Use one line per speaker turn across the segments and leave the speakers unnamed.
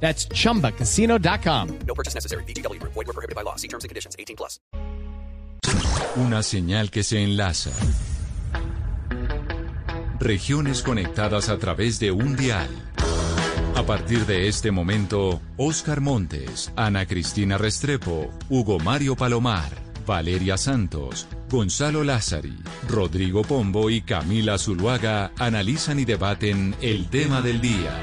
That's chumbacasino.com.
No purchase necessary. BGW. Void were prohibited by law. See terms and conditions. 18 plus.
Una señal que se enlaza. Regiones conectadas a través de un dial. A partir de este momento, Oscar Montes, Ana Cristina Restrepo, Hugo Mario Palomar, Valeria Santos, Gonzalo Lázari, Rodrigo Pombo y Camila Zuluaga analizan y debaten el tema del día.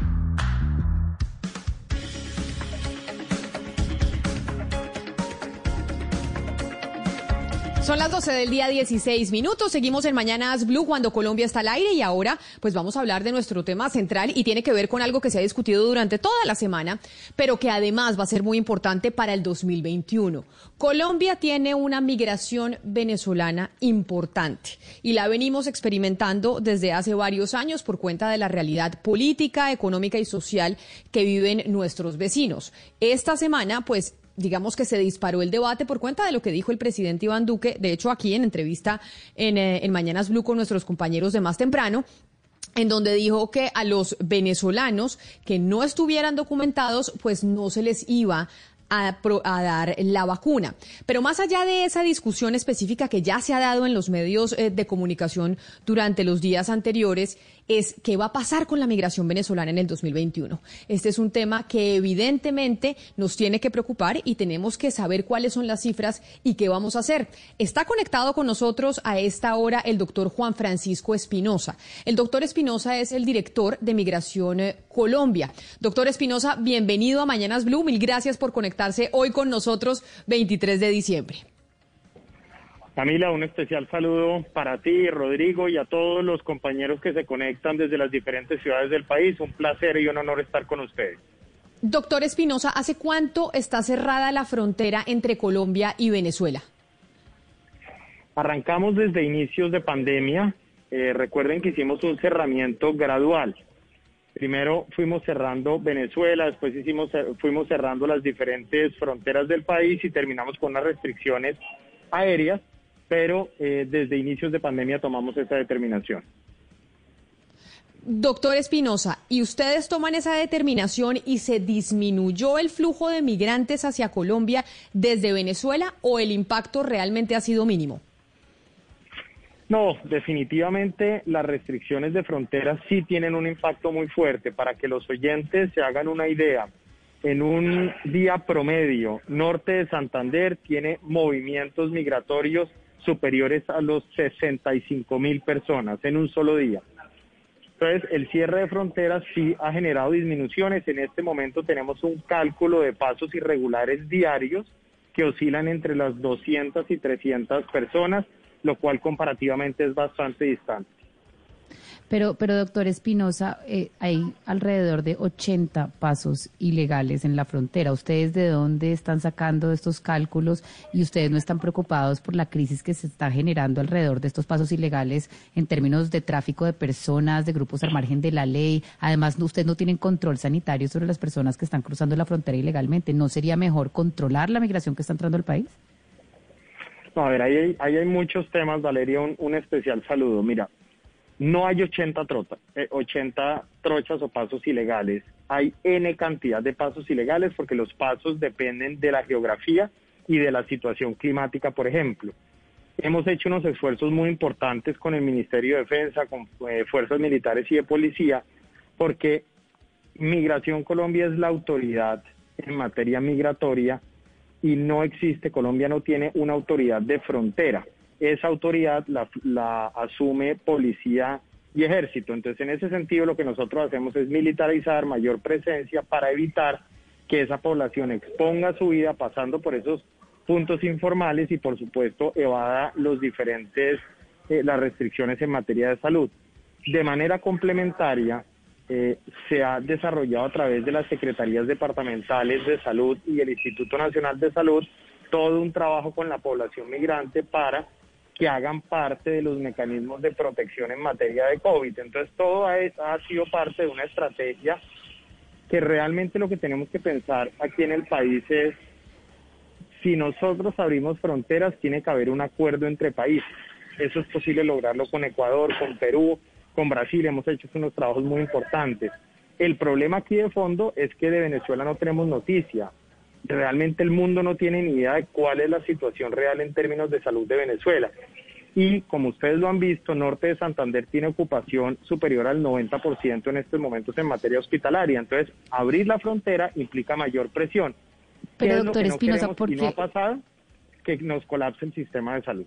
Son las 12 del día 16 minutos. Seguimos en Mañanas Blue cuando Colombia está al aire y ahora pues vamos a hablar de nuestro tema central y tiene que ver con algo que se ha discutido durante toda la semana, pero que además va a ser muy importante para el 2021. Colombia tiene una migración venezolana importante y la venimos experimentando desde hace varios años por cuenta de la realidad política, económica y social que viven nuestros vecinos. Esta semana pues digamos que se disparó el debate por cuenta de lo que dijo el presidente Iván Duque, de hecho aquí en entrevista en, eh, en Mañanas Blue con nuestros compañeros de más temprano, en donde dijo que a los venezolanos que no estuvieran documentados, pues no se les iba a, a, dar la vacuna. Pero más allá de esa discusión específica que ya se ha dado en los medios eh, de comunicación durante los días anteriores, es qué va a pasar con la migración venezolana en el 2021. Este es un tema que evidentemente nos tiene que preocupar y tenemos que saber cuáles son las cifras y qué vamos a hacer. Está conectado con nosotros a esta hora el doctor Juan Francisco Espinosa. El doctor Espinosa es el director de Migración eh, Colombia. Doctor Espinosa, bienvenido a Mañanas Blue. Mil gracias por conectarse hoy con nosotros, 23 de diciembre.
Camila, un especial saludo para ti, Rodrigo, y a todos los compañeros que se conectan desde las diferentes ciudades del país. Un placer y un honor estar con ustedes.
Doctor Espinosa, ¿hace cuánto está cerrada la frontera entre Colombia y Venezuela?
Arrancamos desde inicios de pandemia. Eh, recuerden que hicimos un cerramiento gradual. Primero fuimos cerrando Venezuela, después hicimos, fuimos cerrando las diferentes fronteras del país y terminamos con unas restricciones aéreas pero eh, desde inicios de pandemia tomamos esa determinación.
Doctor Espinosa, ¿y ustedes toman esa determinación y se disminuyó el flujo de migrantes hacia Colombia desde Venezuela o el impacto realmente ha sido mínimo?
No, definitivamente las restricciones de fronteras sí tienen un impacto muy fuerte. Para que los oyentes se hagan una idea, en un día promedio, norte de Santander tiene movimientos migratorios superiores a los 65 mil personas en un solo día. Entonces, el cierre de fronteras sí ha generado disminuciones. En este momento tenemos un cálculo de pasos irregulares diarios que oscilan entre las 200 y 300 personas, lo cual comparativamente es bastante distante.
Pero, pero doctor Espinosa, eh, hay alrededor de 80 pasos ilegales en la frontera. ¿Ustedes de dónde están sacando estos cálculos y ustedes no están preocupados por la crisis que se está generando alrededor de estos pasos ilegales en términos de tráfico de personas, de grupos al margen de la ley? Además, ustedes no tienen control sanitario sobre las personas que están cruzando la frontera ilegalmente. ¿No sería mejor controlar la migración que está entrando al país?
No, a ver, ahí hay, ahí hay muchos temas, Valeria, un especial saludo. Mira, no hay 80, trota, eh, 80 trochas o pasos ilegales, hay N cantidad de pasos ilegales porque los pasos dependen de la geografía y de la situación climática, por ejemplo. Hemos hecho unos esfuerzos muy importantes con el Ministerio de Defensa, con eh, fuerzas militares y de policía, porque Migración Colombia es la autoridad en materia migratoria y no existe, Colombia no tiene una autoridad de frontera esa autoridad la, la, asume policía y ejército. Entonces, en ese sentido, lo que nosotros hacemos es militarizar mayor presencia para evitar que esa población exponga su vida pasando por esos puntos informales y, por supuesto, evada los diferentes, eh, las restricciones en materia de salud. De manera complementaria, eh, se ha desarrollado a través de las secretarías departamentales de salud y el Instituto Nacional de Salud todo un trabajo con la población migrante para que hagan parte de los mecanismos de protección en materia de COVID. Entonces, todo ha, ha sido parte de una estrategia que realmente lo que tenemos que pensar aquí en el país es, si nosotros abrimos fronteras, tiene que haber un acuerdo entre países. Eso es posible lograrlo con Ecuador, con Perú, con Brasil. Hemos hecho unos trabajos muy importantes. El problema aquí de fondo es que de Venezuela no tenemos noticia. Realmente el mundo no tiene ni idea de cuál es la situación real en términos de salud de Venezuela y como ustedes lo han visto, Norte de Santander tiene ocupación superior al 90% en estos momentos en materia hospitalaria. Entonces, abrir la frontera implica mayor presión.
Pero, doctor Espinosa,
¿por qué? no ha pasado? Que nos colapse el sistema de salud.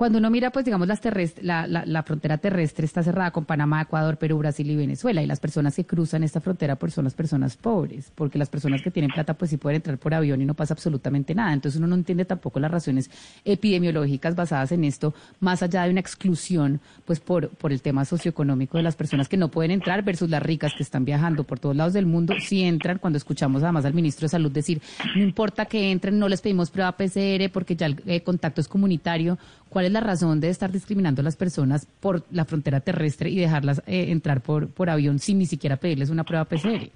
Cuando uno mira, pues digamos, las terrestre, la, la, frontera terrestre está cerrada con Panamá, Ecuador, Perú, Brasil y Venezuela. Y las personas que cruzan esta frontera pues son las personas pobres, porque las personas que tienen plata pues sí pueden entrar por avión y no pasa absolutamente nada. Entonces uno no entiende tampoco las razones epidemiológicas basadas en esto, más allá de una exclusión pues por, por el tema socioeconómico de las personas que no pueden entrar versus las ricas que están viajando por todos lados del mundo, sí entran. Cuando escuchamos además al ministro de Salud decir, no importa que entren, no les pedimos prueba PCR porque ya el eh, contacto es comunitario ¿Cuál es la razón de estar discriminando a las personas por la frontera terrestre y dejarlas eh, entrar por, por avión sin ni siquiera pedirles una prueba PCR?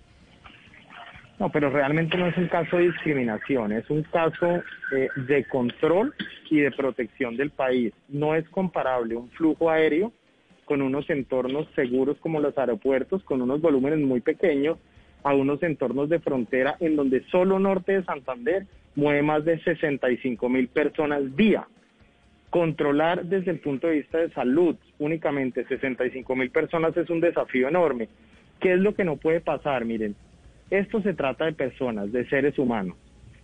No, pero realmente no es un caso de discriminación, es un caso eh, de control y de protección del país. No es comparable un flujo aéreo con unos entornos seguros como los aeropuertos, con unos volúmenes muy pequeños, a unos entornos de frontera en donde solo norte de Santander mueve más de 65 mil personas día. Controlar desde el punto de vista de salud únicamente 65 mil personas es un desafío enorme. ¿Qué es lo que no puede pasar? Miren, esto se trata de personas, de seres humanos.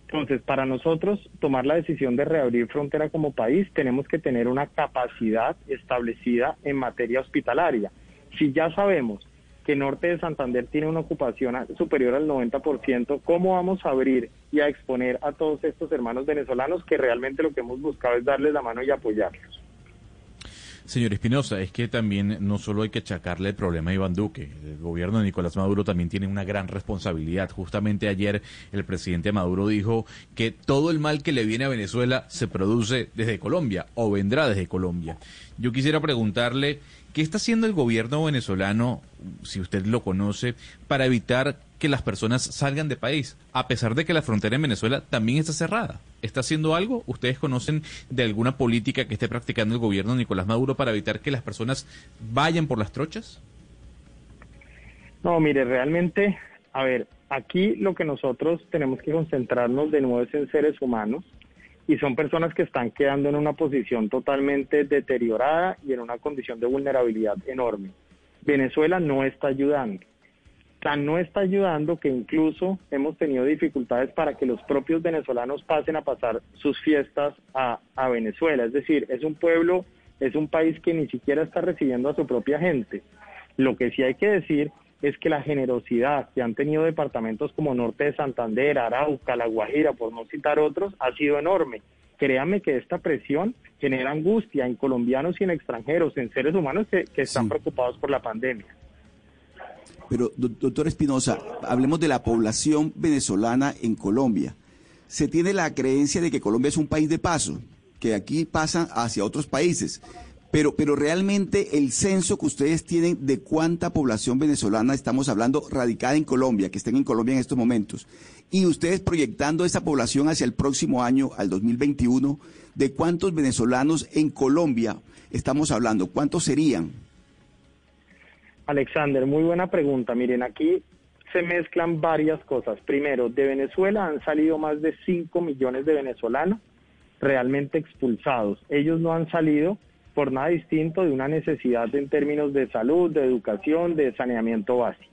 Entonces, para nosotros tomar la decisión de reabrir frontera como país, tenemos que tener una capacidad establecida en materia hospitalaria. Si ya sabemos que Norte de Santander tiene una ocupación superior al 90%, ¿cómo vamos a abrir y a exponer a todos estos hermanos venezolanos que realmente lo que hemos buscado es darles la mano y apoyarlos?
Señor Espinosa, es que también no solo hay que achacarle el problema a Iván Duque, el gobierno de Nicolás Maduro también tiene una gran responsabilidad. Justamente ayer el presidente Maduro dijo que todo el mal que le viene a Venezuela se produce desde Colombia o vendrá desde Colombia. Yo quisiera preguntarle ¿Qué está haciendo el gobierno venezolano, si usted lo conoce, para evitar que las personas salgan de país, a pesar de que la frontera en Venezuela también está cerrada? ¿Está haciendo algo? ¿Ustedes conocen de alguna política que esté practicando el gobierno Nicolás Maduro para evitar que las personas vayan por las trochas?
No, mire, realmente, a ver, aquí lo que nosotros tenemos que concentrarnos de nuevo es en seres humanos y son personas que están quedando en una posición totalmente deteriorada y en una condición de vulnerabilidad enorme. Venezuela no está ayudando. Tan no está ayudando que incluso hemos tenido dificultades para que los propios venezolanos pasen a pasar sus fiestas a, a Venezuela. Es decir, es un pueblo, es un país que ni siquiera está recibiendo a su propia gente. Lo que sí hay que decir es que la generosidad que han tenido departamentos como Norte de Santander, Arauca, La Guajira, por no citar otros, ha sido enorme. Créanme que esta presión genera angustia en colombianos y en extranjeros, en seres humanos que, están preocupados por la pandemia.
Pero, doctor Espinosa, hablemos de la población venezolana en Colombia. Se tiene la creencia de que Colombia es un país de paso, que aquí pasan hacia otros países. Pero, pero realmente el censo que ustedes tienen de cuánta población venezolana estamos hablando radicada en Colombia, que estén en Colombia en estos momentos, y ustedes proyectando esa población hacia el próximo año, al 2021, ¿de cuántos venezolanos en Colombia estamos hablando? ¿Cuántos serían?
Alexander, muy buena pregunta. Miren, aquí se mezclan varias cosas. Primero, de Venezuela han salido más de 5 millones de venezolanos realmente expulsados. Ellos no han salido por nada distinto de una necesidad en términos de salud, de educación, de saneamiento básico.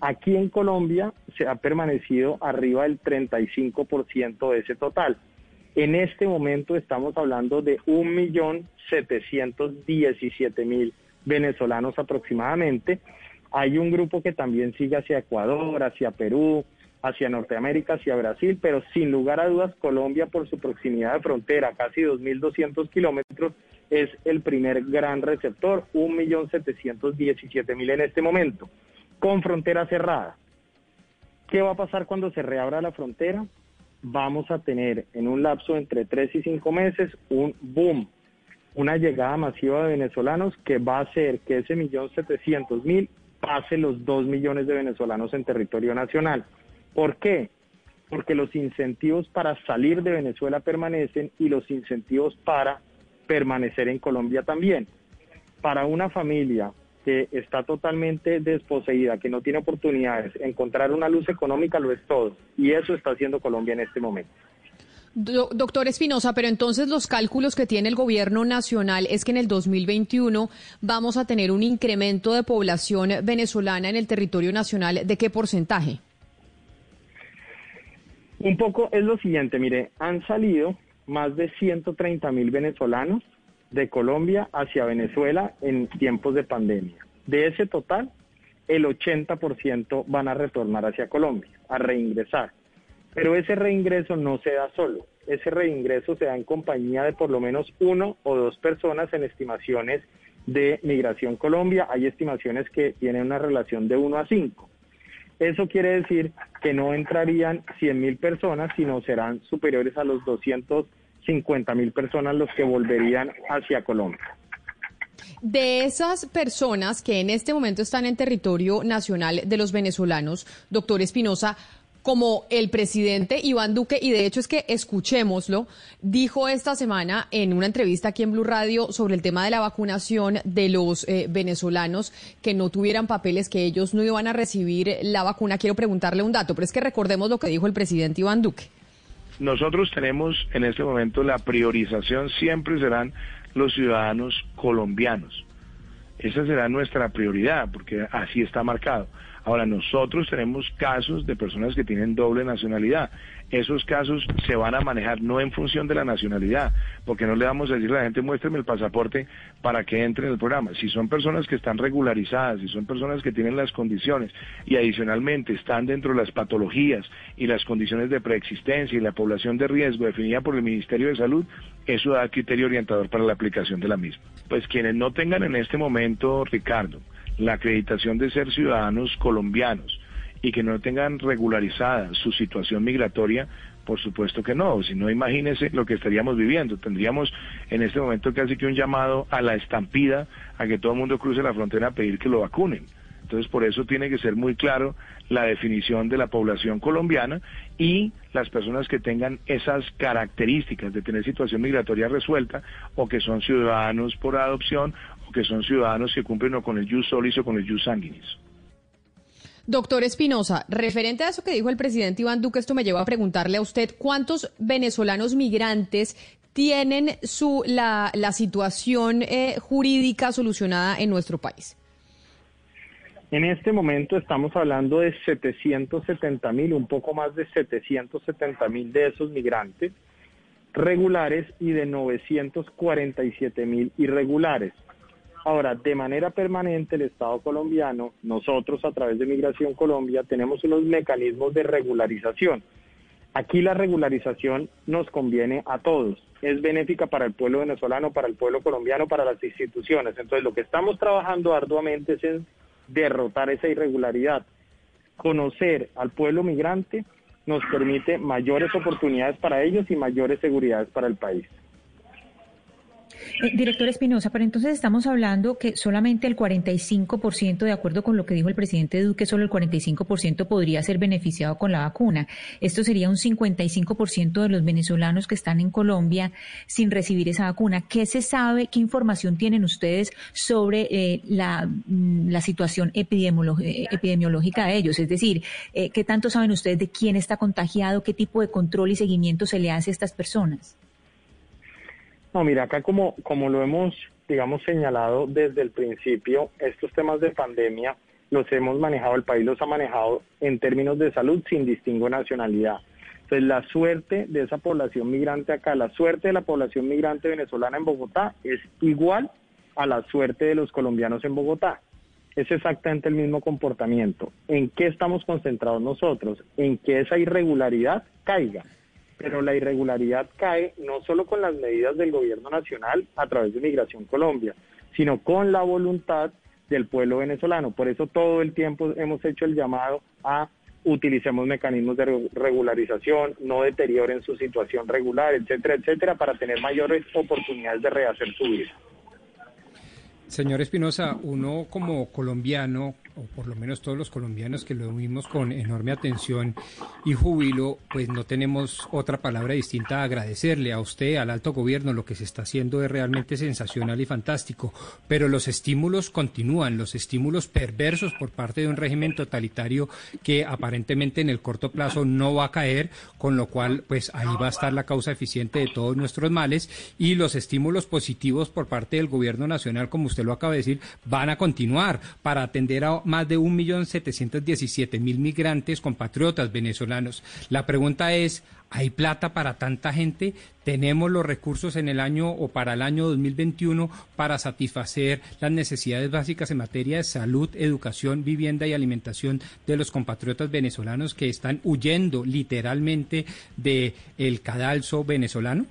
Aquí en Colombia se ha permanecido arriba del 35% de ese total. En este momento estamos hablando de 1.717.000 venezolanos aproximadamente. Hay un grupo que también sigue hacia Ecuador, hacia Perú, hacia Norteamérica, hacia Brasil, pero sin lugar a dudas Colombia por su proximidad de frontera, casi 2.200 kilómetros, es el primer gran receptor, 1.717.000 en este momento. con frontera cerrada. ¿Qué va a pasar cuando se reabra la frontera? Vamos a tener en un lapso entre tres y cinco meses un boom, una llegada masiva de venezolanos que va a hacer que ese millón setecientos mil pase los dos millones de venezolanos en territorio nacional. ¿Por qué? Porque los incentivos para salir de Venezuela permanecen y los incentivos para permanecer en Colombia también. Para una familia que está totalmente desposeída, que no tiene oportunidades, encontrar una luz económica lo es todo. Y eso está haciendo Colombia en este momento.
Do- doctor Espinosa, pero entonces los cálculos que tiene el gobierno nacional es que en el 2021 vamos a tener un incremento de población venezolana en el territorio nacional. ¿De qué porcentaje?
Un poco es lo siguiente, mire, han salido más de 130 mil venezolanos de Colombia hacia Venezuela en tiempos de pandemia. De ese total, el 80% van a retornar hacia Colombia, a reingresar. Pero ese reingreso no se da solo, ese reingreso se da en compañía de por lo menos uno o dos personas en estimaciones de Migración Colombia. Hay estimaciones que tienen una relación de 1 a 5. Eso quiere decir que no entrarían 100 mil personas, sino serán superiores a los 250 mil personas los que volverían hacia Colombia.
De esas personas que en este momento están en territorio nacional de los venezolanos, doctor Espinosa, como el presidente Iván Duque, y de hecho es que escuchémoslo, dijo esta semana en una entrevista aquí en Blue Radio sobre el tema de la vacunación de los eh, venezolanos que no tuvieran papeles, que ellos no iban a recibir la vacuna. Quiero preguntarle un dato, pero es que recordemos lo que dijo el presidente Iván Duque.
Nosotros tenemos en este momento la priorización siempre serán los ciudadanos colombianos. Esa será nuestra prioridad porque así está marcado. Ahora, nosotros tenemos casos de personas que tienen doble nacionalidad. Esos casos se van a manejar no en función de la nacionalidad, porque no le vamos a decir a la gente muéstreme el pasaporte para que entre en el programa. Si son personas que están regularizadas, si son personas que tienen las condiciones y adicionalmente están dentro de las patologías y las condiciones de preexistencia y la población de riesgo definida por el Ministerio de Salud, eso da criterio orientador para la aplicación de la misma. Pues quienes no tengan en este momento, Ricardo, la acreditación de ser ciudadanos colombianos y que no tengan regularizada su situación migratoria, por supuesto que no. Si no, imagínese lo que estaríamos viviendo. Tendríamos en este momento casi que un llamado a la estampida, a que todo el mundo cruce la frontera a pedir que lo vacunen. Entonces, por eso tiene que ser muy claro la definición de la población colombiana y las personas que tengan esas características de tener situación migratoria resuelta o que son ciudadanos por adopción que son ciudadanos que cumplen o con el jus solis o con el jus sanguinis.
Doctor Espinosa, referente a eso que dijo el presidente Iván Duque, esto me lleva a preguntarle a usted cuántos venezolanos migrantes tienen su la, la situación eh, jurídica solucionada en nuestro país.
En este momento estamos hablando de 770 mil, un poco más de 770 mil de esos migrantes regulares y de 947 mil irregulares. Ahora, de manera permanente, el Estado colombiano, nosotros a través de Migración Colombia, tenemos unos mecanismos de regularización. Aquí la regularización nos conviene a todos. Es benéfica para el pueblo venezolano, para el pueblo colombiano, para las instituciones. Entonces, lo que estamos trabajando arduamente es derrotar esa irregularidad. Conocer al pueblo migrante nos permite mayores oportunidades para ellos y mayores seguridades para el país.
Eh, director Espinosa, pero entonces estamos hablando que solamente el 45%, de acuerdo con lo que dijo el presidente Duque, solo el 45% podría ser beneficiado con la vacuna. Esto sería un 55% de los venezolanos que están en Colombia sin recibir esa vacuna. ¿Qué se sabe, qué información tienen ustedes sobre eh, la, mm, la, situación eh, epidemiológica de ellos? Es decir, ¿qué tanto saben ustedes de quién está contagiado, qué tipo de control y seguimiento se le hace a estas personas?
No, mira, acá como, como lo hemos, digamos, señalado desde el principio, estos temas de pandemia los hemos manejado, el país los ha manejado en términos de salud sin distingo nacionalidad. Entonces, la suerte de esa población migrante acá, la suerte de la población migrante venezolana en Bogotá es igual a la suerte de los colombianos en Bogotá. Es exactamente el mismo comportamiento. ¿En qué estamos concentrados nosotros? En que esa irregularidad caiga pero la irregularidad cae no solo con las medidas del gobierno nacional a través de Migración Colombia, sino con la voluntad del pueblo venezolano. Por eso todo el tiempo hemos hecho el llamado a utilicemos mecanismos de regularización, no deterioren su situación regular, etcétera, etcétera, para tener mayores oportunidades de rehacer su vida.
Señor Espinosa, uno como colombiano, o por lo menos todos los colombianos que lo vimos con enorme atención y júbilo, pues no tenemos otra palabra distinta a agradecerle a usted, al alto gobierno, lo que se está haciendo es realmente sensacional y fantástico, pero los estímulos continúan, los estímulos perversos por parte de un régimen totalitario que aparentemente en el corto plazo no va a caer, con lo cual pues ahí va a estar la causa eficiente de todos nuestros males. Y los estímulos positivos por parte del gobierno nacional, como usted lo acaba de decir, van a continuar para atender a más de 1.717.000 migrantes compatriotas venezolanos. La pregunta es, ¿hay plata para tanta gente? ¿Tenemos los recursos en el año o para el año 2021 para satisfacer las necesidades básicas en materia de salud, educación, vivienda y alimentación de los compatriotas venezolanos que están huyendo literalmente del el cadalso venezolano?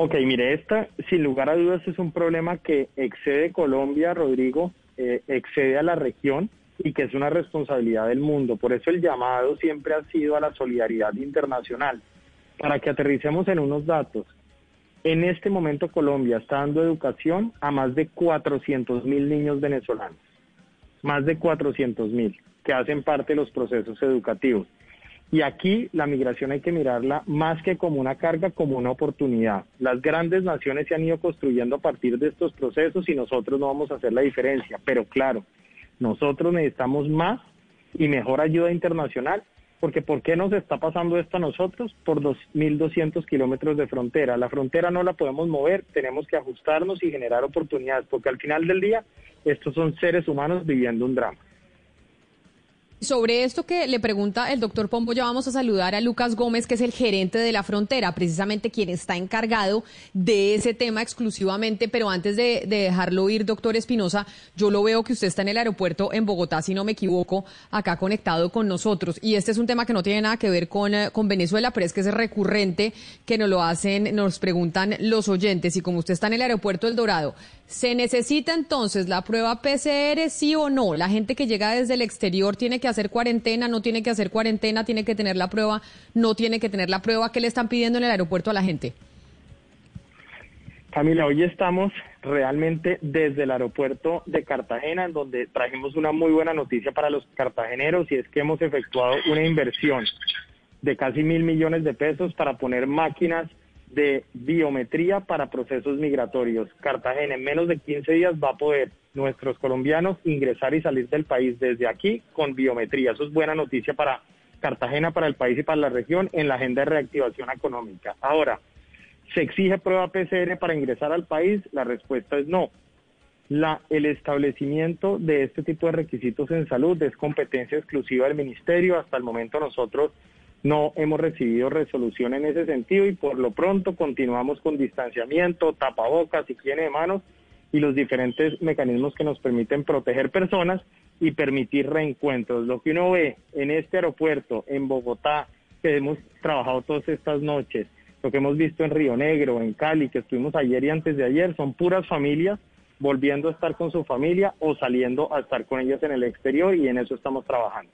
Ok, mire, esta sin lugar a dudas es un problema que excede Colombia, Rodrigo, eh, excede a la región y que es una responsabilidad del mundo. Por eso el llamado siempre ha sido a la solidaridad internacional. Para que aterricemos en unos datos, en este momento Colombia está dando educación a más de 400 mil niños venezolanos, más de 400 mil que hacen parte de los procesos educativos. Y aquí la migración hay que mirarla más que como una carga, como una oportunidad. Las grandes naciones se han ido construyendo a partir de estos procesos y nosotros no vamos a hacer la diferencia. Pero claro, nosotros necesitamos más y mejor ayuda internacional, porque ¿por qué nos está pasando esto a nosotros? Por 2.200 kilómetros de frontera. La frontera no la podemos mover, tenemos que ajustarnos y generar oportunidades, porque al final del día estos son seres humanos viviendo un drama.
Sobre esto que le pregunta el doctor Pombo, ya vamos a saludar a Lucas Gómez, que es el gerente de la frontera, precisamente quien está encargado de ese tema exclusivamente. Pero antes de, dejarlo ir, doctor Espinosa, yo lo veo que usted está en el aeropuerto en Bogotá, si no me equivoco, acá conectado con nosotros. Y este es un tema que no tiene nada que ver con, eh, con Venezuela, pero es que es recurrente que nos lo hacen, nos preguntan los oyentes. Y como usted está en el aeropuerto El Dorado, ¿Se necesita entonces la prueba PCR, sí o no? La gente que llega desde el exterior tiene que hacer cuarentena, no tiene que hacer cuarentena, tiene que tener la prueba, no tiene que tener la prueba. ¿Qué le están pidiendo en el aeropuerto a la gente?
Camila, hoy estamos realmente desde el aeropuerto de Cartagena, en donde trajimos una muy buena noticia para los cartageneros y es que hemos efectuado una inversión de casi mil millones de pesos para poner máquinas de biometría para procesos migratorios. Cartagena en menos de 15 días va a poder nuestros colombianos ingresar y salir del país desde aquí con biometría. Eso es buena noticia para Cartagena, para el país y para la región en la agenda de reactivación económica. Ahora, ¿se exige prueba PCR para ingresar al país? La respuesta es no. La, el establecimiento de este tipo de requisitos en salud es competencia exclusiva del ministerio. Hasta el momento nosotros no hemos recibido resolución en ese sentido y por lo pronto continuamos con distanciamiento, tapabocas, higiene de manos y los diferentes mecanismos que nos permiten proteger personas y permitir reencuentros. Lo que uno ve en este aeropuerto, en Bogotá, que hemos trabajado todas estas noches, lo que hemos visto en Río Negro, en Cali, que estuvimos ayer y antes de ayer, son puras familias volviendo a estar con su familia o saliendo a estar con ellas en el exterior y en eso estamos trabajando.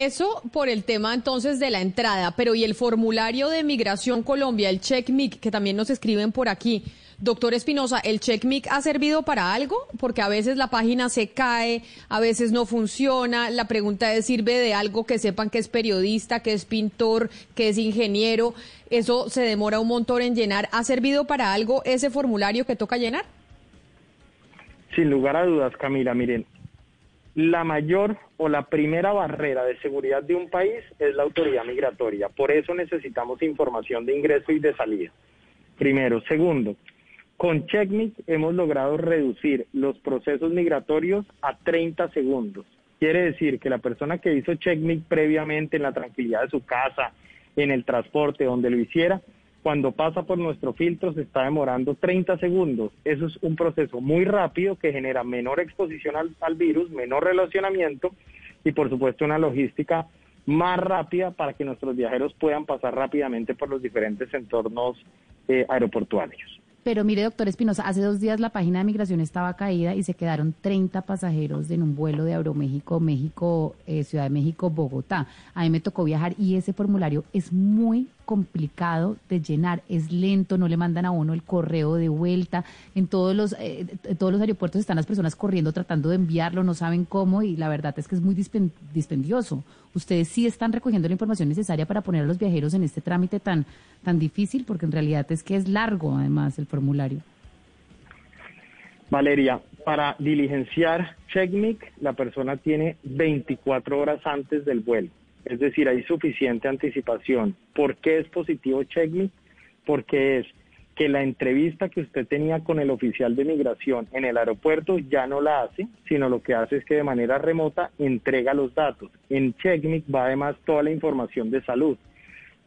Eso por el tema entonces de la entrada, pero ¿y el formulario de Migración Colombia, el CheckMic, que también nos escriben por aquí? Doctor Espinosa, ¿el CheckMic ha servido para algo? Porque a veces la página se cae, a veces no funciona. La pregunta es, ¿sirve de algo que sepan que es periodista, que es pintor, que es ingeniero? Eso se demora un montón en llenar. ¿Ha servido para algo ese formulario que toca llenar?
Sin lugar a dudas, Camila, miren, la mayor o la primera barrera de seguridad de un país es la autoridad migratoria. Por eso necesitamos información de ingreso y de salida. Primero. Segundo, con CheckMic hemos logrado reducir los procesos migratorios a 30 segundos. Quiere decir que la persona que hizo CheckMic previamente en la tranquilidad de su casa, en el transporte, donde lo hiciera, cuando pasa por nuestro filtro se está demorando 30 segundos. Eso es un proceso muy rápido que genera menor exposición al, virus, menor relacionamiento y por supuesto una logística más rápida para que nuestros viajeros puedan pasar rápidamente por los diferentes entornos eh, aeroportuarios.
Pero mire, doctor Espinosa, hace dos días la página de migración estaba caída y se quedaron 30 pasajeros en un vuelo de Aeroméxico, México, eh, Ciudad de México, Bogotá. A mí me tocó viajar y ese formulario es muy complicado de llenar, es lento, no le mandan a uno el correo de vuelta. En todos los, eh, todos los aeropuertos están las personas corriendo tratando de enviarlo, no saben cómo y la verdad es que es muy dispen- dispendioso. Ustedes sí están recogiendo la información necesaria para poner a los viajeros en este trámite tan, tan difícil, porque en realidad es que es largo además el formulario.
Valeria, para diligenciar CheckMic, la persona tiene 24 horas antes del vuelo. Es decir, hay suficiente anticipación. ¿Por qué es positivo CheckMic? Porque es que la entrevista que usted tenía con el oficial de migración en el aeropuerto ya no la hace, sino lo que hace es que de manera remota entrega los datos. En CheckMic va además toda la información de salud.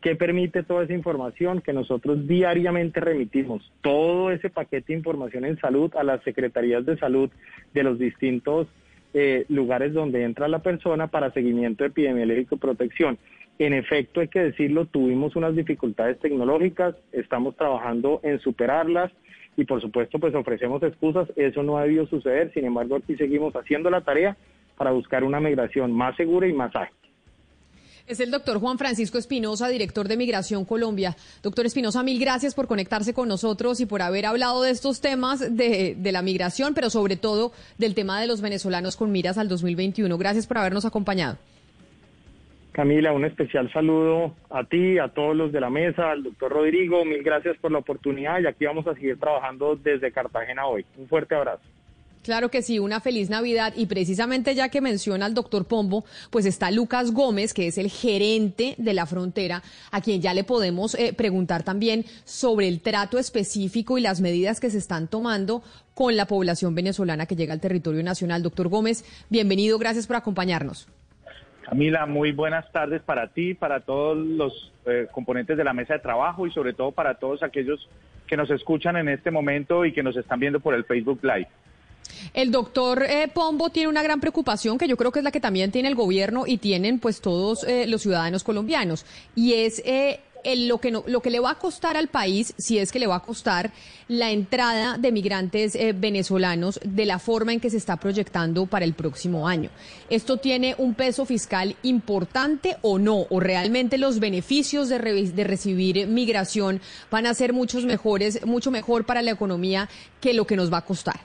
¿Qué permite toda esa información? Que nosotros diariamente remitimos todo ese paquete de información en salud a las secretarías de salud de los distintos eh, lugares donde entra la persona para seguimiento epidemiológico y protección. En efecto, hay que decirlo, tuvimos unas dificultades tecnológicas, estamos trabajando en superarlas y por supuesto pues ofrecemos excusas, eso no ha debido suceder, sin embargo aquí seguimos haciendo la tarea para buscar una migración más segura y más ágil.
Es el doctor Juan Francisco Espinosa, director de Migración Colombia. Doctor Espinosa, mil gracias por conectarse con nosotros y por haber hablado de estos temas de, de, la migración, pero sobre todo del tema de los venezolanos con miras al 2021. Gracias por habernos acompañado.
Camila, un especial saludo a ti, a todos los de la mesa, al doctor Rodrigo. Mil gracias por la oportunidad y aquí vamos a seguir trabajando desde Cartagena hoy. Un fuerte abrazo.
Claro que sí, una feliz Navidad. Y precisamente ya que menciona al doctor Pombo, pues está Lucas Gómez, que es el gerente de la frontera, a quien ya le podemos eh, preguntar también sobre el trato específico y las medidas que se están tomando con la población venezolana que llega al territorio nacional. Doctor Gómez, bienvenido, gracias por acompañarnos.
Camila, muy buenas tardes para ti, para todos los eh, componentes de la mesa de trabajo y sobre todo para todos aquellos que nos escuchan en este momento y que nos están viendo por el Facebook Live.
El doctor eh, Pombo tiene una gran preocupación que yo creo que es la que también tiene el gobierno y tienen pues todos eh, los ciudadanos colombianos y es eh, el, lo, que no, lo que le va a costar al país, si es que le va a costar la entrada de migrantes venezolanos de la forma en que se está proyectando para el próximo año. ¿Esto tiene un peso fiscal importante o no? ¿O realmente los beneficios de, de recibir migración van a ser muchos mejores, mucho mejor para la economía que lo que nos va a costar?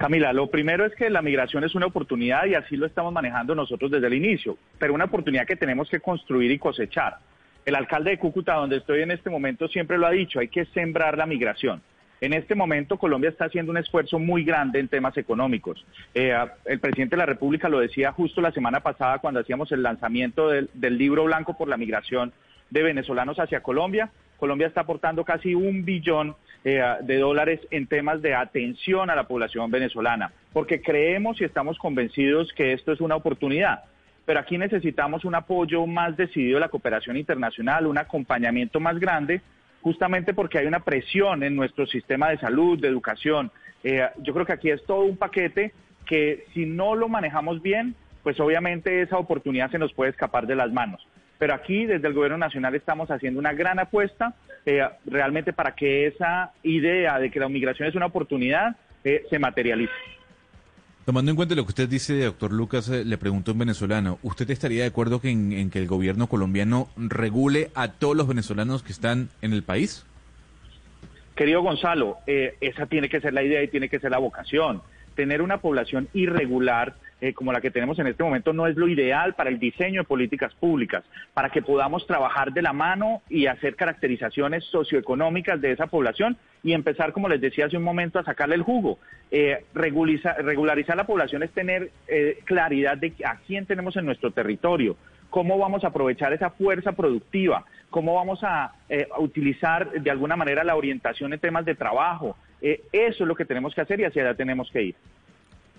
Camila, lo primero es que la migración es una oportunidad y así lo estamos manejando nosotros desde el inicio, pero una oportunidad que tenemos que construir y cosechar. El alcalde de Cúcuta, donde estoy en este momento, siempre lo ha dicho, hay que sembrar la migración. En este momento Colombia está haciendo un esfuerzo muy grande en temas económicos. Eh, el presidente de la República lo decía justo la semana pasada cuando hacíamos el lanzamiento del, del libro blanco por la migración de venezolanos hacia Colombia. Colombia está aportando casi un billón eh, de dólares en temas de atención a la población venezolana, porque creemos y estamos convencidos que esto es una oportunidad. Pero aquí necesitamos un apoyo más decidido de la cooperación internacional, un acompañamiento más grande, justamente porque hay una presión en nuestro sistema de salud, de educación. Eh, yo creo que aquí es todo un paquete que si no lo manejamos bien, pues obviamente esa oportunidad se nos puede escapar de las manos. Pero aquí desde el Gobierno Nacional estamos haciendo una gran apuesta eh, realmente para que esa idea de que la migración es una oportunidad eh, se materialice.
Tomando en cuenta lo que usted dice, doctor Lucas, eh, le pregunto a un venezolano, ¿usted estaría de acuerdo que en, en, que el gobierno colombiano regule a todos los venezolanos que están en el país?
Querido Gonzalo, eh, esa tiene que ser la idea y tiene que ser la vocación. Tener una población irregular eh, como la que tenemos en este momento no es lo ideal para el diseño de políticas públicas, para que podamos trabajar de la mano y hacer caracterizaciones socioeconómicas de esa población y empezar, como les decía hace un momento, a sacarle el jugo. Eh, regularizar, la población es tener eh, claridad de a quién tenemos en nuestro territorio, cómo vamos a aprovechar esa fuerza productiva, cómo vamos a, eh, a utilizar de alguna manera la orientación en temas de trabajo. Eh, eso es lo que tenemos que hacer y hacia allá tenemos que ir.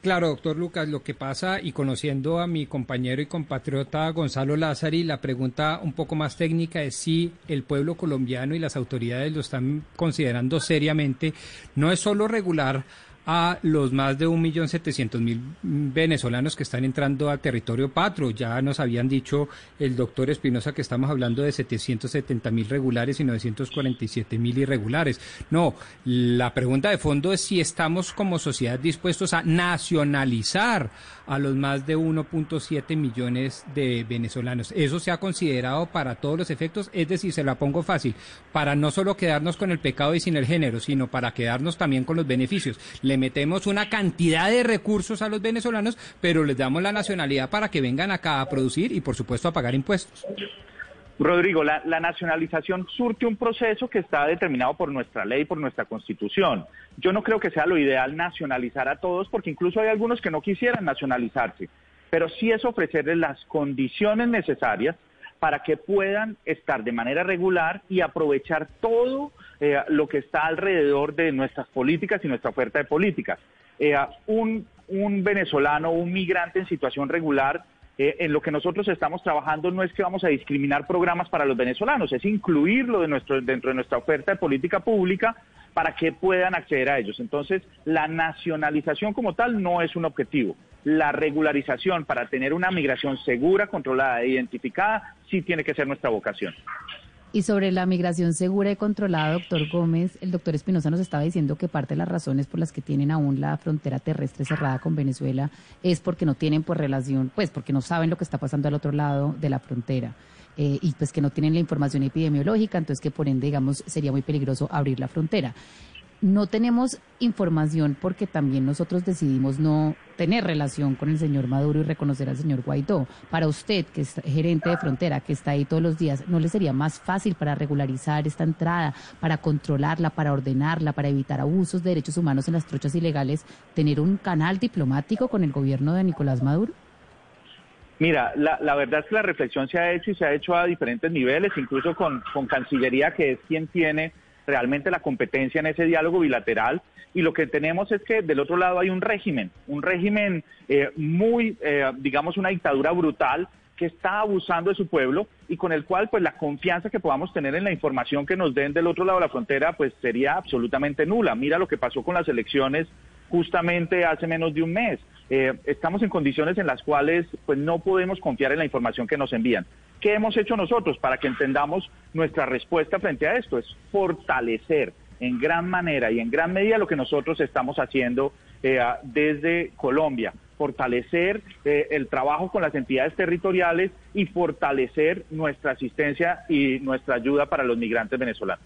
Claro, doctor Lucas, lo que pasa, y conociendo a mi compañero y compatriota Gonzalo Lázari, la pregunta un poco más técnica es si el pueblo colombiano y las autoridades lo están considerando seriamente. No es solo regular a los más de 1.700.000 venezolanos que están entrando al territorio patro. Ya nos habían dicho el doctor Espinosa que estamos hablando de 770.000 regulares y 947.000 irregulares. No, la pregunta de fondo es si estamos como sociedad dispuestos a nacionalizar a los más de 1.7 millones de venezolanos. Eso se ha considerado para todos los efectos, es decir, se la pongo fácil, para no solo quedarnos con el pecado y sin el género, sino para quedarnos también con los beneficios. Le metemos una cantidad de recursos a los venezolanos, pero les damos la nacionalidad para que vengan acá a producir y, por supuesto, a pagar impuestos.
Rodrigo, la, nacionalización surte un proceso que está determinado por nuestra ley, por nuestra constitución. Yo no creo que sea lo ideal nacionalizar a todos, porque incluso hay algunos que no quisieran nacionalizarse, pero sí es ofrecerles las condiciones necesarias para que puedan estar de manera regular y aprovechar todo eh, lo que está alrededor de nuestras políticas y nuestra oferta de políticas. Eh, un, un venezolano, un migrante en situación regular, eh, en lo que nosotros estamos trabajando no es que vamos a discriminar programas para los venezolanos, es incluirlo de nuestro, dentro de nuestra oferta de política pública para que puedan acceder a ellos. Entonces, la nacionalización como tal no es un objetivo. La regularización para tener una migración segura, controlada e identificada sí tiene que ser nuestra vocación.
Y sobre la migración segura y controlada, doctor Gómez, el doctor Espinosa nos estaba diciendo que parte de las razones por las que tienen aún la frontera terrestre cerrada con Venezuela es porque no tienen por relación, pues porque no saben lo que está pasando al otro lado de la frontera. Eh, y pues que no tienen la información epidemiológica, entonces que por ende, digamos, sería muy peligroso abrir la frontera no tenemos información porque también nosotros decidimos no tener relación con el señor Maduro y reconocer al señor Guaidó. Para usted, que es gerente de frontera, que está ahí todos los días, ¿no le sería más fácil para regularizar esta entrada, para controlarla, para ordenarla, para evitar abusos de derechos humanos en las trochas ilegales, tener un canal diplomático con el gobierno de Nicolás Maduro?
Mira, la, la, verdad es que la reflexión se ha hecho y se ha hecho a diferentes niveles, incluso con, con Cancillería, que es quien tiene realmente la competencia en ese diálogo bilateral y lo que tenemos es que del otro lado hay un régimen, un régimen eh, muy, eh, digamos, una dictadura brutal que está abusando de su pueblo y con el cual pues la confianza que podamos tener en la información que nos den del otro lado de la frontera pues sería absolutamente nula. Mira lo que pasó con las elecciones justamente hace menos de un mes. Eh, estamos en condiciones en las cuales pues no podemos confiar en la información que nos envían. ¿Qué hemos hecho nosotros para que entendamos nuestra respuesta frente a esto? Es fortalecer en gran manera y en gran medida lo que nosotros estamos haciendo eh, desde Colombia, fortalecer eh, el trabajo con las entidades territoriales y fortalecer nuestra asistencia y nuestra ayuda para los migrantes venezolanos.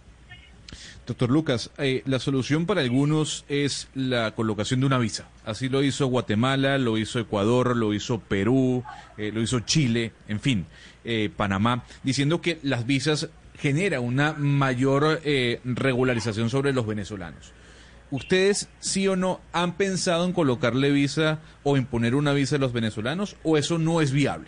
Doctor Lucas, eh, la solución para algunos es la colocación de una visa. Así lo hizo Guatemala, lo hizo Ecuador, lo hizo Perú, eh, lo hizo Chile, en fin, eh, Panamá, diciendo que las visas generan una mayor regularización sobre los venezolanos. ¿Ustedes sí o no han pensado en colocarle visa o imponer una visa a los venezolanos o eso no es viable?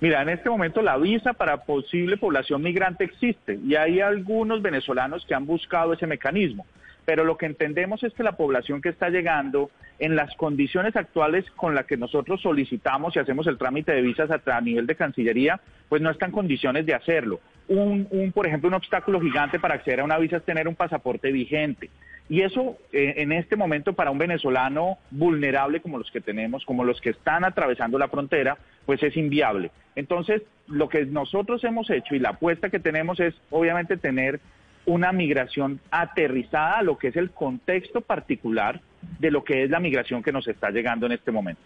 Mira, en este momento la visa para posible población migrante existe y hay algunos venezolanos que han buscado ese mecanismo, pero lo que entendemos es que la población que está llegando en las condiciones actuales con las que nosotros solicitamos y hacemos el trámite de visas a, nivel de Cancillería, pues no está en condiciones de hacerlo. Un, un, por ejemplo, un obstáculo gigante para acceder a una visa es tener un pasaporte vigente. Y eso eh, en este momento para un venezolano vulnerable como los que tenemos, como los que están atravesando la frontera, pues es inviable. Entonces, lo que nosotros hemos hecho y la apuesta que tenemos es obviamente tener una migración aterrizada a lo que es el contexto particular de lo que es la migración que nos está llegando en este momento.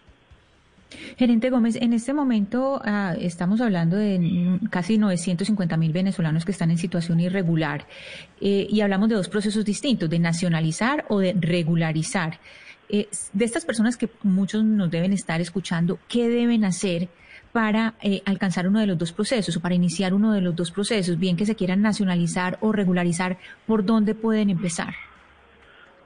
Gerente Gómez, en este momento ah, estamos hablando de casi 950 mil venezolanos que están en situación irregular eh, y hablamos de dos procesos distintos, de nacionalizar o de regularizar. Eh, de estas personas que muchos nos deben estar escuchando, ¿qué deben hacer para eh, alcanzar uno de los dos procesos o para iniciar uno de los dos procesos, bien que se quieran nacionalizar o regularizar, ¿por dónde pueden empezar?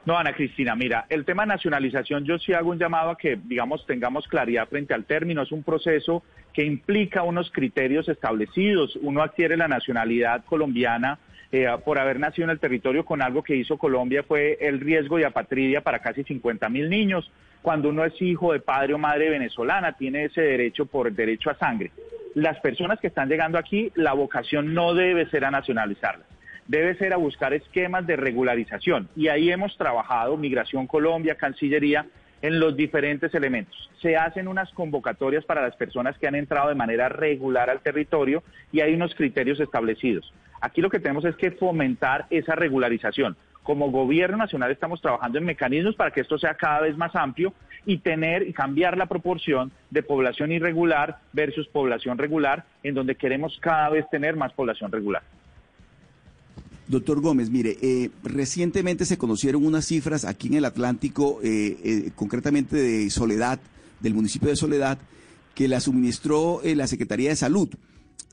No, Ana Cristina, mira, el tema de nacionalización yo sí hago un llamado a que, digamos, tengamos claridad frente al término. Es un proceso que implica unos criterios establecidos. Uno adquiere la nacionalidad colombiana eh, por haber nacido en el territorio con algo que hizo Colombia fue el riesgo de apatridia para casi 50 mil niños. Cuando uno es hijo de padre o madre venezolana, tiene ese derecho por derecho a sangre. Las personas que están llegando aquí, la vocación no debe ser a nacionalizarlas debe ser a buscar esquemas de regularización. Y ahí hemos trabajado, Migración Colombia, Cancillería, en los diferentes elementos. Se hacen unas convocatorias para las personas que han entrado de manera regular al territorio y hay unos criterios establecidos. Aquí lo que tenemos es que fomentar esa regularización. Como gobierno nacional estamos trabajando en mecanismos para que esto sea cada vez más amplio y tener y cambiar la proporción de población irregular versus población regular, en donde queremos cada vez tener más población regular.
Doctor Gómez, mire, eh, recientemente se conocieron unas cifras aquí en el Atlántico, eh, eh, concretamente de Soledad, del municipio de Soledad, que la suministró la Secretaría de Salud,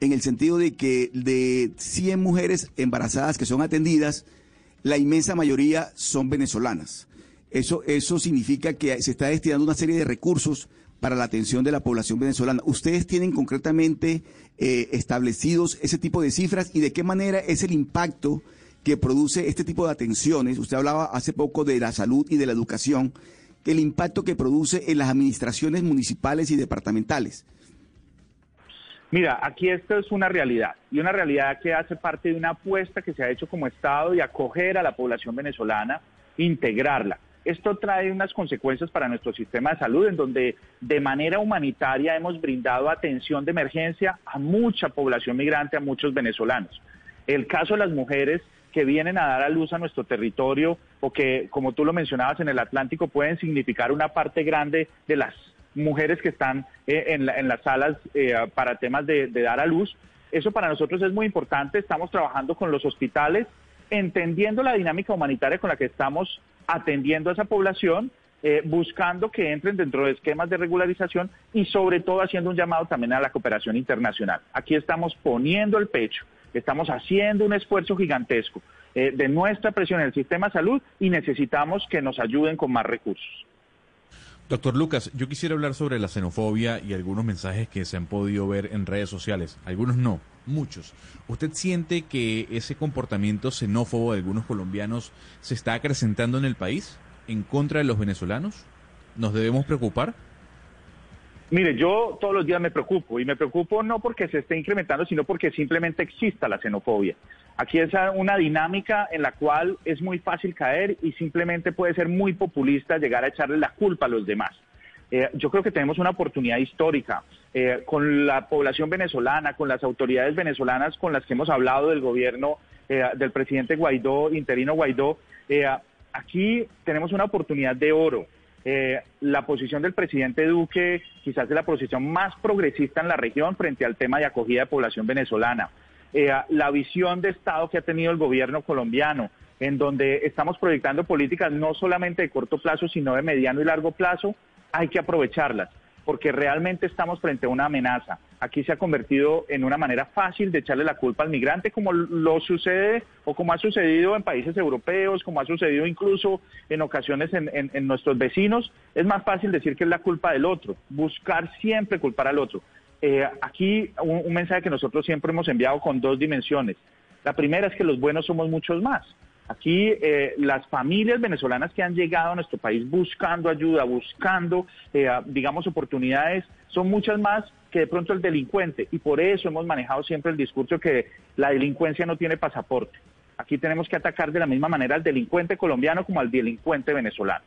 en el sentido de que de 100 mujeres embarazadas que son atendidas, la inmensa mayoría son venezolanas. Eso, eso significa que se está destinando una serie de recursos para la atención de la población venezolana. ¿Ustedes tienen concretamente eh, establecidos ese tipo de cifras y de qué manera es el impacto que produce este tipo de atenciones? Usted hablaba hace poco de la salud y de la educación, el impacto que produce en las administraciones municipales y departamentales.
Mira, aquí esto es una realidad y una realidad que hace parte de una apuesta que se ha hecho como Estado de acoger a la población venezolana, integrarla. Esto trae unas consecuencias para nuestro sistema de salud, en donde de manera humanitaria hemos brindado atención de emergencia a mucha población migrante, a muchos venezolanos. El caso de las mujeres que vienen a dar a luz a nuestro territorio o que, como tú lo mencionabas, en el Atlántico pueden significar una parte grande de las mujeres que están eh, en, las salas eh, para temas de dar a luz. Eso para nosotros es muy importante. Estamos trabajando con los hospitales, entendiendo la dinámica humanitaria con la que estamos atendiendo a esa población, eh, buscando que entren dentro de esquemas de regularización y sobre todo haciendo un llamado también a la cooperación internacional. Aquí estamos poniendo el pecho, estamos haciendo un esfuerzo gigantesco eh, de nuestra presión en el sistema de salud y necesitamos que nos ayuden con más recursos.
Doctor Lucas, yo quisiera hablar sobre la xenofobia y algunos mensajes que se han podido ver en redes sociales. Algunos no, muchos. ¿Usted siente que ese comportamiento xenófobo de algunos colombianos se está acrecentando en el país en contra de los venezolanos? ¿Nos debemos preocupar?
Mire, yo todos los días me preocupo y me preocupo no porque se esté incrementando, sino porque simplemente exista la xenofobia. Aquí es una dinámica en la cual es muy fácil caer y simplemente puede ser muy populista llegar a echarle la culpa a los demás. Eh, yo creo que tenemos una oportunidad histórica eh, con la población venezolana, con las autoridades venezolanas con las que hemos hablado del gobierno eh, del presidente Guaidó, interino Guaidó. aquí tenemos una oportunidad de oro. la posición del presidente Duque quizás es la posición más progresista en la región frente al tema de acogida de población venezolana. la visión de Estado que ha tenido el gobierno colombiano, en donde estamos proyectando políticas no solamente de corto plazo, sino de mediano y largo plazo, hay que aprovecharlas, porque realmente estamos frente a una amenaza. Aquí se ha convertido en una manera fácil de echarle la culpa al migrante, como lo sucede o como ha sucedido en países europeos, como ha sucedido incluso en ocasiones en, nuestros vecinos. Es más fácil decir que es la culpa del otro, buscar siempre culpar al otro. Eh, aquí un mensaje que nosotros siempre hemos enviado con dos dimensiones. La primera es que los buenos somos muchos más. Aquí eh, las familias venezolanas que han llegado a nuestro país buscando ayuda, buscando, eh, digamos, oportunidades, son muchas más que de pronto el delincuente. Y por eso hemos manejado siempre el discurso que la delincuencia no tiene pasaporte. Aquí tenemos que atacar de la misma manera al delincuente colombiano como al delincuente venezolano.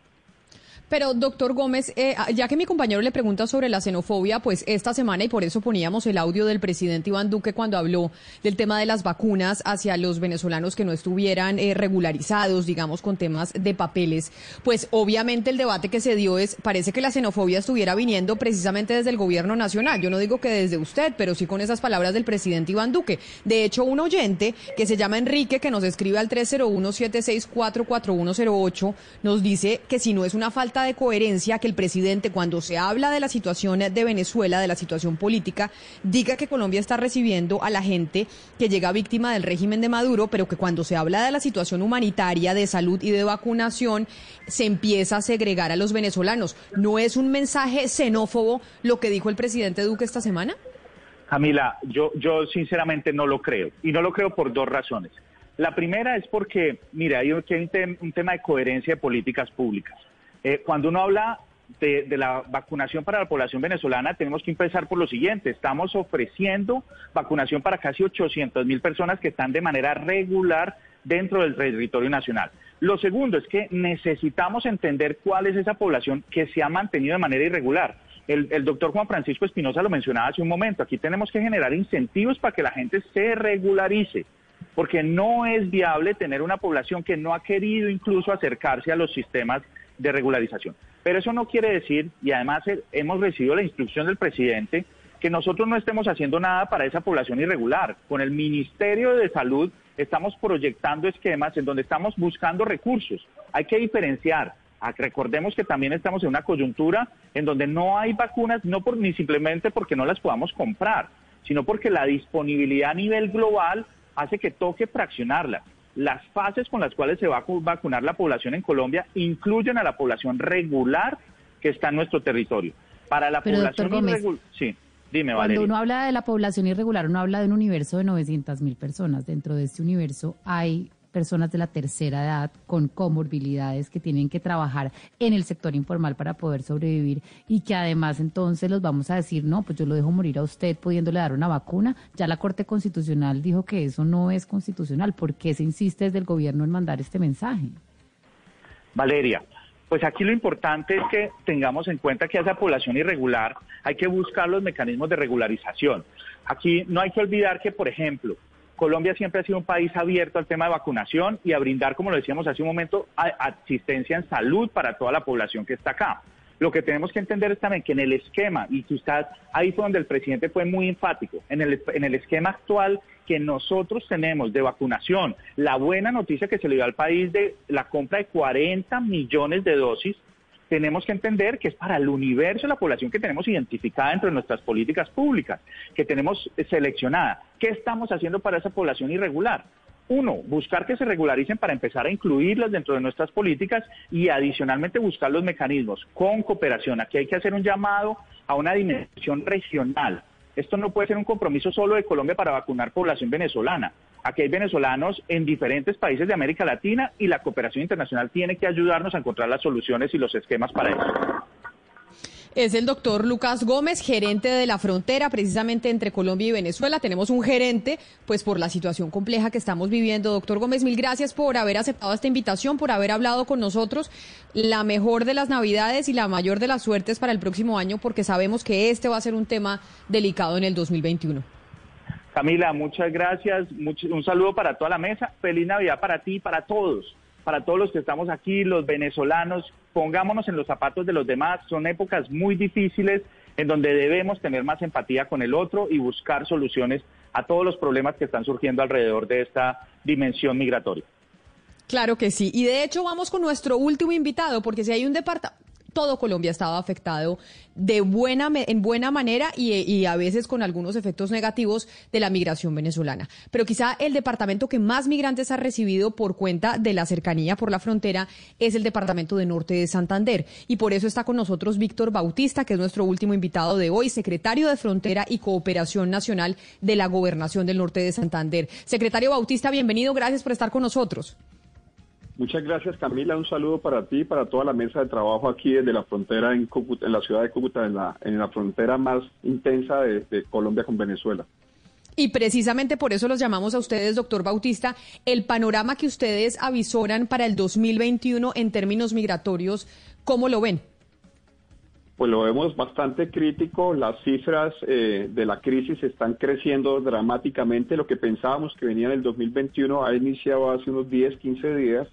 Pero, doctor Gómez, eh, ya que mi compañero le pregunta sobre la xenofobia, pues esta semana, y por eso poníamos el audio del presidente Iván Duque cuando habló del tema de las vacunas hacia los venezolanos que no estuvieran eh, regularizados, digamos, con temas de papeles, pues obviamente el debate que se dio es, parece que la xenofobia estuviera viniendo precisamente desde el gobierno nacional. Yo no digo que desde usted, pero sí con esas palabras del presidente Iván Duque. De hecho, un oyente que se llama Enrique, que nos escribe al 301-764-4108, nos dice que si no es una falta de coherencia que el presidente, cuando se habla de la situación de Venezuela, de la situación política, diga que Colombia está recibiendo a la gente que llega víctima del régimen de Maduro, pero que cuando se habla de la situación humanitaria, de salud y de vacunación, se empieza a segregar a los venezolanos. ¿No es un mensaje xenófobo lo que dijo el presidente Duque esta semana?
Camila, yo, sinceramente no lo creo. Y no lo creo por dos razones. La primera es porque, mira, hay un, tema de coherencia de políticas públicas. Eh, cuando uno habla de, de, la vacunación para la población venezolana, tenemos que empezar por lo siguiente. Estamos ofreciendo vacunación para casi 800 mil personas que están de manera regular dentro del territorio nacional. Lo segundo es que necesitamos entender cuál es esa población que se ha mantenido de manera irregular. El, el doctor Juan Francisco Espinosa lo mencionaba hace un momento. Aquí tenemos que generar incentivos para que la gente se regularice porque no es viable tener una población que no ha querido incluso acercarse a los sistemas de regularización. Pero eso no quiere decir, y además eh, hemos recibido la instrucción del presidente, que nosotros no estemos haciendo nada para esa población irregular. Con el Ministerio de Salud estamos proyectando esquemas en donde estamos buscando recursos. Hay que diferenciar. Ah, recordemos que también estamos en una coyuntura en donde no hay vacunas, no por, ni simplemente porque no las podamos comprar, sino porque la disponibilidad a nivel global hace que toque fraccionarla. Las fases con las cuales se va a vacunar la población en Colombia incluyen a la población regular que está en nuestro territorio. Para la
Pero,
población irregular, sí, dime,
Cuando
Valeria.
uno habla de la población irregular, uno habla de un universo de 900 mil personas. Dentro de este universo hay personas de la tercera edad con comorbilidades que tienen que trabajar en el sector informal para poder sobrevivir y que además entonces los vamos a decir, no, pues yo lo dejo morir a usted pudiéndole dar una vacuna. Ya la Corte Constitucional dijo que eso no es constitucional. ¿Por qué se insiste desde el gobierno en mandar este mensaje?
Valeria, pues aquí lo importante es que tengamos en cuenta que a esa población irregular hay que buscar los mecanismos de regularización. Aquí no hay que olvidar que, por ejemplo, Colombia siempre ha sido un país abierto al tema de vacunación y a brindar, como lo decíamos hace un momento, asistencia en salud para toda la población que está acá. Lo que tenemos que entender es también que en el esquema, y usted, ahí fue donde el presidente fue muy enfático, en el, en el esquema actual que nosotros tenemos de vacunación, la buena noticia que se le dio al país de la compra de 40 millones de dosis, tenemos que entender que es para el universo la población que tenemos identificada dentro de nuestras políticas públicas, que tenemos seleccionada. ¿Qué estamos haciendo para esa población irregular? Uno, buscar que se regularicen para empezar a incluirlas dentro de nuestras políticas y adicionalmente buscar los mecanismos con cooperación. Aquí hay que hacer un llamado a una dimensión regional. Esto no puede ser un compromiso solo de Colombia para vacunar población venezolana. Aquí hay venezolanos en diferentes países de América Latina y la cooperación internacional tiene que ayudarnos a encontrar las soluciones y los esquemas para eso.
Es el doctor Lucas Gómez, gerente de la frontera precisamente entre Colombia y Venezuela. Tenemos un gerente, pues por la situación compleja que estamos viviendo. Doctor Gómez, mil gracias por haber aceptado esta invitación, por haber hablado con nosotros. La mejor de las navidades y la mayor de las suertes para el próximo año, porque sabemos que este va a ser un tema delicado en el 2021.
Camila, muchas gracias. un saludo para toda la mesa. Feliz Navidad para ti para todos para todos los que estamos aquí, los venezolanos, pongámonos en los zapatos de los demás. Son épocas muy difíciles en donde debemos tener más empatía con el otro y buscar soluciones a todos los problemas que están surgiendo alrededor de esta dimensión migratoria.
Claro que sí. Y de hecho vamos con nuestro último invitado, porque si hay un departamento todo Colombia estaba afectado de buena, en buena manera y, y, a veces con algunos efectos negativos de la migración venezolana. Pero quizá el departamento que más migrantes ha recibido por cuenta de la cercanía por la frontera es el departamento de Norte de Santander. Y por eso está con nosotros Víctor Bautista, que es nuestro último invitado de hoy, secretario de Frontera y Cooperación Nacional de la Gobernación del Norte de Santander. Secretario Bautista, bienvenido, gracias por estar con nosotros.
Muchas gracias Camila, un saludo para ti y para toda la mesa de trabajo aquí desde la frontera en, Cúcuta, en la ciudad de Cúcuta, en la, en la frontera más intensa de, de Colombia con Venezuela.
Y precisamente por eso los llamamos a ustedes, doctor Bautista, el panorama que ustedes avisoran para el 2021 en términos migratorios, ¿cómo lo ven?
Pues lo vemos bastante crítico, las cifras eh, de la crisis están creciendo dramáticamente, lo que pensábamos que venía en el 2021 ha iniciado hace unos 10, 15 días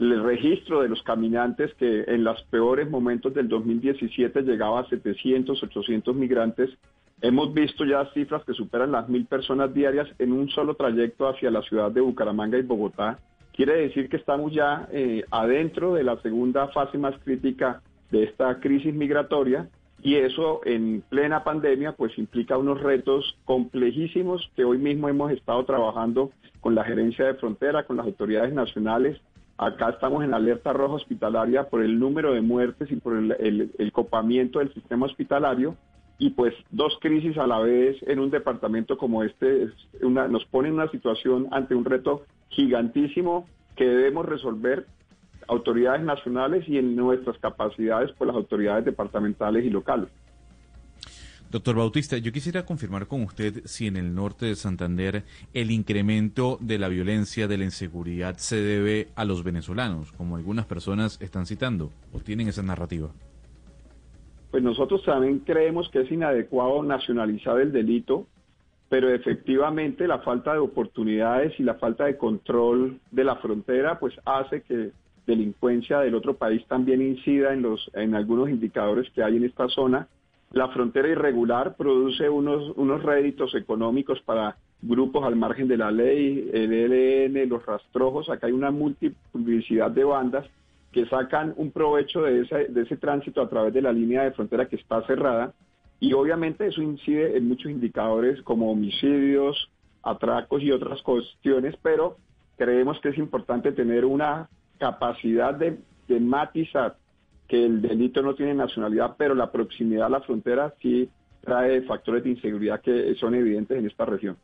el registro de los caminantes que en los peores momentos del 2017 llegaba a 700, 800 migrantes. Hemos visto ya cifras que superan las mil personas diarias en un solo trayecto hacia la ciudad de Bucaramanga y Bogotá. Quiere decir que estamos ya eh, adentro de la segunda fase más crítica de esta crisis migratoria y eso en plena pandemia pues implica unos retos complejísimos que hoy mismo hemos estado trabajando con la gerencia de frontera, con las autoridades nacionales Acá estamos en alerta roja hospitalaria por el número de muertes y por el, copamiento del sistema hospitalario y pues dos crisis a la vez en un departamento como este nos pone en una situación ante un reto gigantísimo que debemos resolver autoridades nacionales y en nuestras capacidades por las autoridades departamentales y locales.
Doctor Bautista, yo quisiera confirmar con usted si en el norte de Santander el incremento de la violencia, de la inseguridad, se debe a los venezolanos, como algunas personas están citando, o tienen esa narrativa.
Pues nosotros también creemos que es inadecuado nacionalizar el delito, pero efectivamente la falta de oportunidades y la falta de control de la frontera pues hace que delincuencia del otro país también incida en los en algunos indicadores que hay en esta zona la frontera irregular produce unos, unos réditos económicos para grupos al margen de la ley, el ELN, los rastrojos, acá hay una multiplicidad de bandas que sacan un provecho de ese, de ese tránsito a través de la línea de frontera que está cerrada. Y obviamente eso incide en muchos indicadores como homicidios, atracos y otras cuestiones, pero creemos que es importante tener una capacidad de, de matizar que el delito no tiene nacionalidad, pero la proximidad a la frontera sí trae factores de inseguridad que son evidentes en esta región.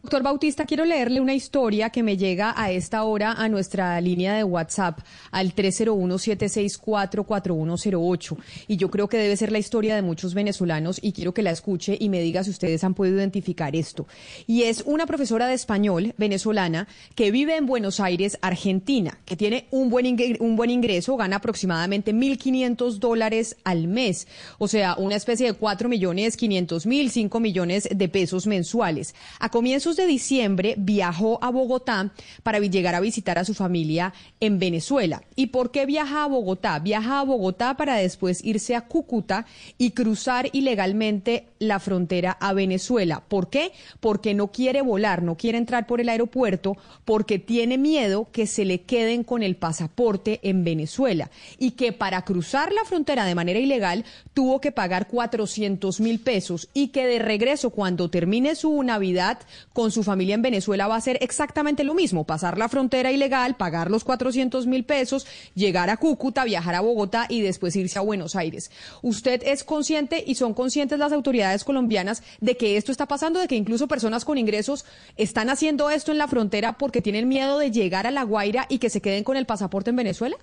Doctor Bautista, quiero leerle una historia que me llega a esta hora a nuestra línea de WhatsApp al 301-764-4108. Y yo creo que debe ser la historia de muchos venezolanos y quiero que la escuche y me diga si ustedes han podido identificar esto. Y es una profesora de español venezolana que vive en Buenos Aires, Argentina, que tiene un buen, un buen ingreso, gana aproximadamente 1.500 dólares al mes. O sea, una especie de 4 millones 500 mil, 5 millones de pesos mensuales. A comienzos de diciembre viajó a Bogotá para llegar a visitar a su familia en Venezuela. ¿Y por qué viaja a Bogotá? Viaja a Bogotá para después irse a Cúcuta y cruzar ilegalmente la frontera a Venezuela. ¿Por qué? Porque no quiere volar, no quiere entrar por el aeropuerto, porque tiene miedo que se le queden con el pasaporte en Venezuela y que para cruzar la frontera de manera ilegal tuvo que pagar 400 mil pesos y que de regreso cuando termine su Navidad con su familia en Venezuela va a ser exactamente lo mismo, pasar la frontera ilegal, pagar los 400 mil pesos, llegar a Cúcuta, viajar a Bogotá y después irse a Buenos Aires. ¿Usted es consciente y son conscientes las autoridades colombianas de que esto está pasando, de que incluso personas con ingresos están haciendo esto en la frontera porque tienen miedo de llegar a La Guaira y que se queden con el pasaporte en Venezuela?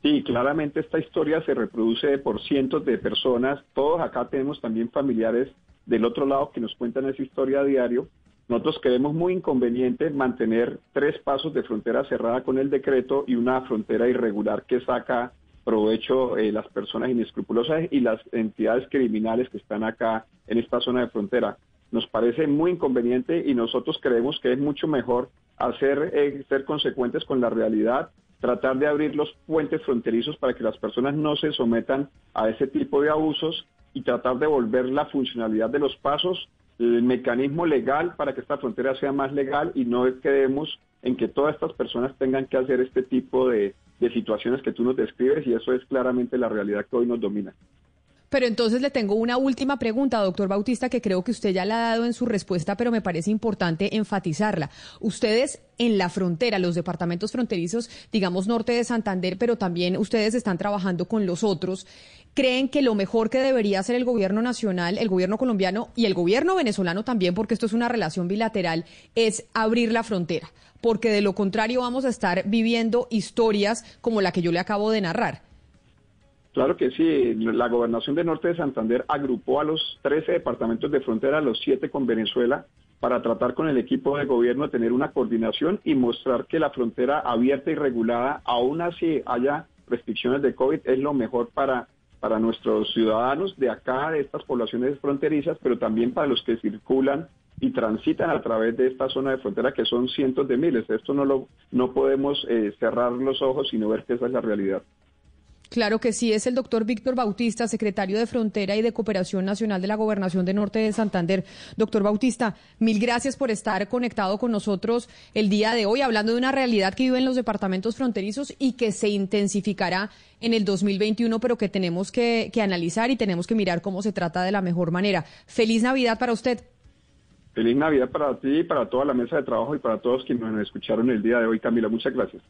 Sí, claramente esta historia se reproduce por cientos de personas. Todos acá tenemos también familiares del otro lado que nos cuentan esa historia a diario. Nosotros creemos muy inconveniente mantener tres pasos de frontera cerrada con el decreto y una frontera irregular que saca provecho eh, las personas inescrupulosas y las entidades criminales que están acá en esta zona de frontera. Nos parece muy inconveniente y nosotros creemos que es mucho mejor hacer eh, ser consecuentes con la realidad, tratar de abrir los puentes fronterizos para que las personas no se sometan a ese tipo de abusos y tratar de volver la funcionalidad de los pasos, el mecanismo legal para que esta frontera sea más legal y no quedemos en que todas estas personas tengan que hacer este tipo de, de situaciones que tú nos describes y eso es claramente la realidad que hoy nos domina.
Pero entonces le tengo una última pregunta, doctor Bautista, que creo que usted ya la ha dado en su respuesta, pero me parece importante enfatizarla. Ustedes en la frontera, los departamentos fronterizos, digamos norte de Santander, pero también ustedes están trabajando con los otros, creen que lo mejor que debería hacer el gobierno nacional, el gobierno colombiano y el gobierno venezolano también, porque esto es una relación bilateral, es abrir la frontera, porque de lo contrario vamos a estar viviendo historias como la que yo le acabo de narrar.
Claro que sí, la gobernación de Norte de Santander agrupó a los 13 departamentos de frontera, los 7 con Venezuela, para tratar con el equipo de gobierno tener una coordinación y mostrar que la frontera abierta y regulada, aún así haya restricciones de COVID, es lo mejor para, para nuestros ciudadanos de acá, de estas poblaciones fronterizas, pero también para los que circulan y transitan a través de esta zona de frontera, que son cientos de miles. Esto no, lo, no podemos eh, cerrar los ojos, sino ver que esa es la realidad.
Claro que sí, es el doctor Víctor Bautista, secretario de Frontera y de Cooperación Nacional de la Gobernación de Norte de Santander. Doctor Bautista, mil gracias por estar conectado con nosotros el día de hoy, hablando de una realidad que vive en los departamentos fronterizos y que se intensificará en el 2021, pero que tenemos que, que analizar y tenemos que mirar cómo se trata de la mejor manera. Feliz Navidad para usted.
Feliz Navidad para ti, para toda la mesa de trabajo y para todos quienes nos escucharon el día de hoy, Camila. Muchas gracias.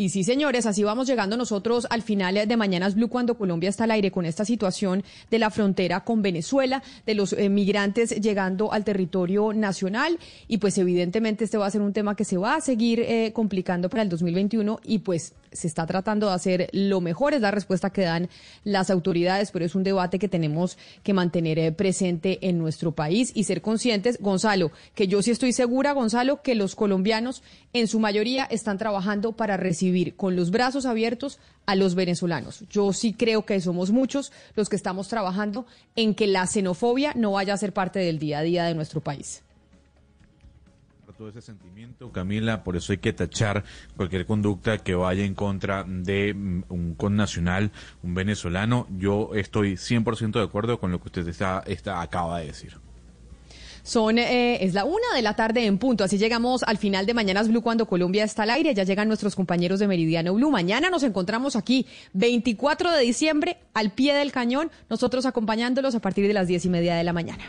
Y sí, señores, así vamos llegando nosotros al final de Mañanas Blue cuando Colombia está al aire con esta situación de la frontera con Venezuela, de los eh, migrantes llegando al territorio nacional. Y pues evidentemente este va a ser un tema que se va a seguir eh, complicando para el 2021 y pues se está tratando de hacer lo mejor, es la respuesta que dan las autoridades, pero es un debate que tenemos que mantener eh, presente en nuestro país y ser conscientes, Gonzalo, que yo sí estoy segura, Gonzalo, que los colombianos en su mayoría están trabajando para recibir con los brazos abiertos a los venezolanos. Yo sí creo que somos muchos los que estamos trabajando en que la xenofobia no vaya a ser parte del día a día de nuestro país
todo ese sentimiento, Camila, por eso hay que tachar cualquier conducta que vaya en contra de mm, un connacional, un venezolano. Yo estoy 100% de acuerdo con lo que usted está, acaba de decir.
Son, eh, es la una de la tarde en punto. Así llegamos al final de Mañanas Blue cuando Colombia está al aire. Ya llegan nuestros compañeros de Meridiano Blue. Mañana nos encontramos aquí, 24 de diciembre, al pie del cañón, nosotros acompañándolos a partir de las diez y media de la mañana.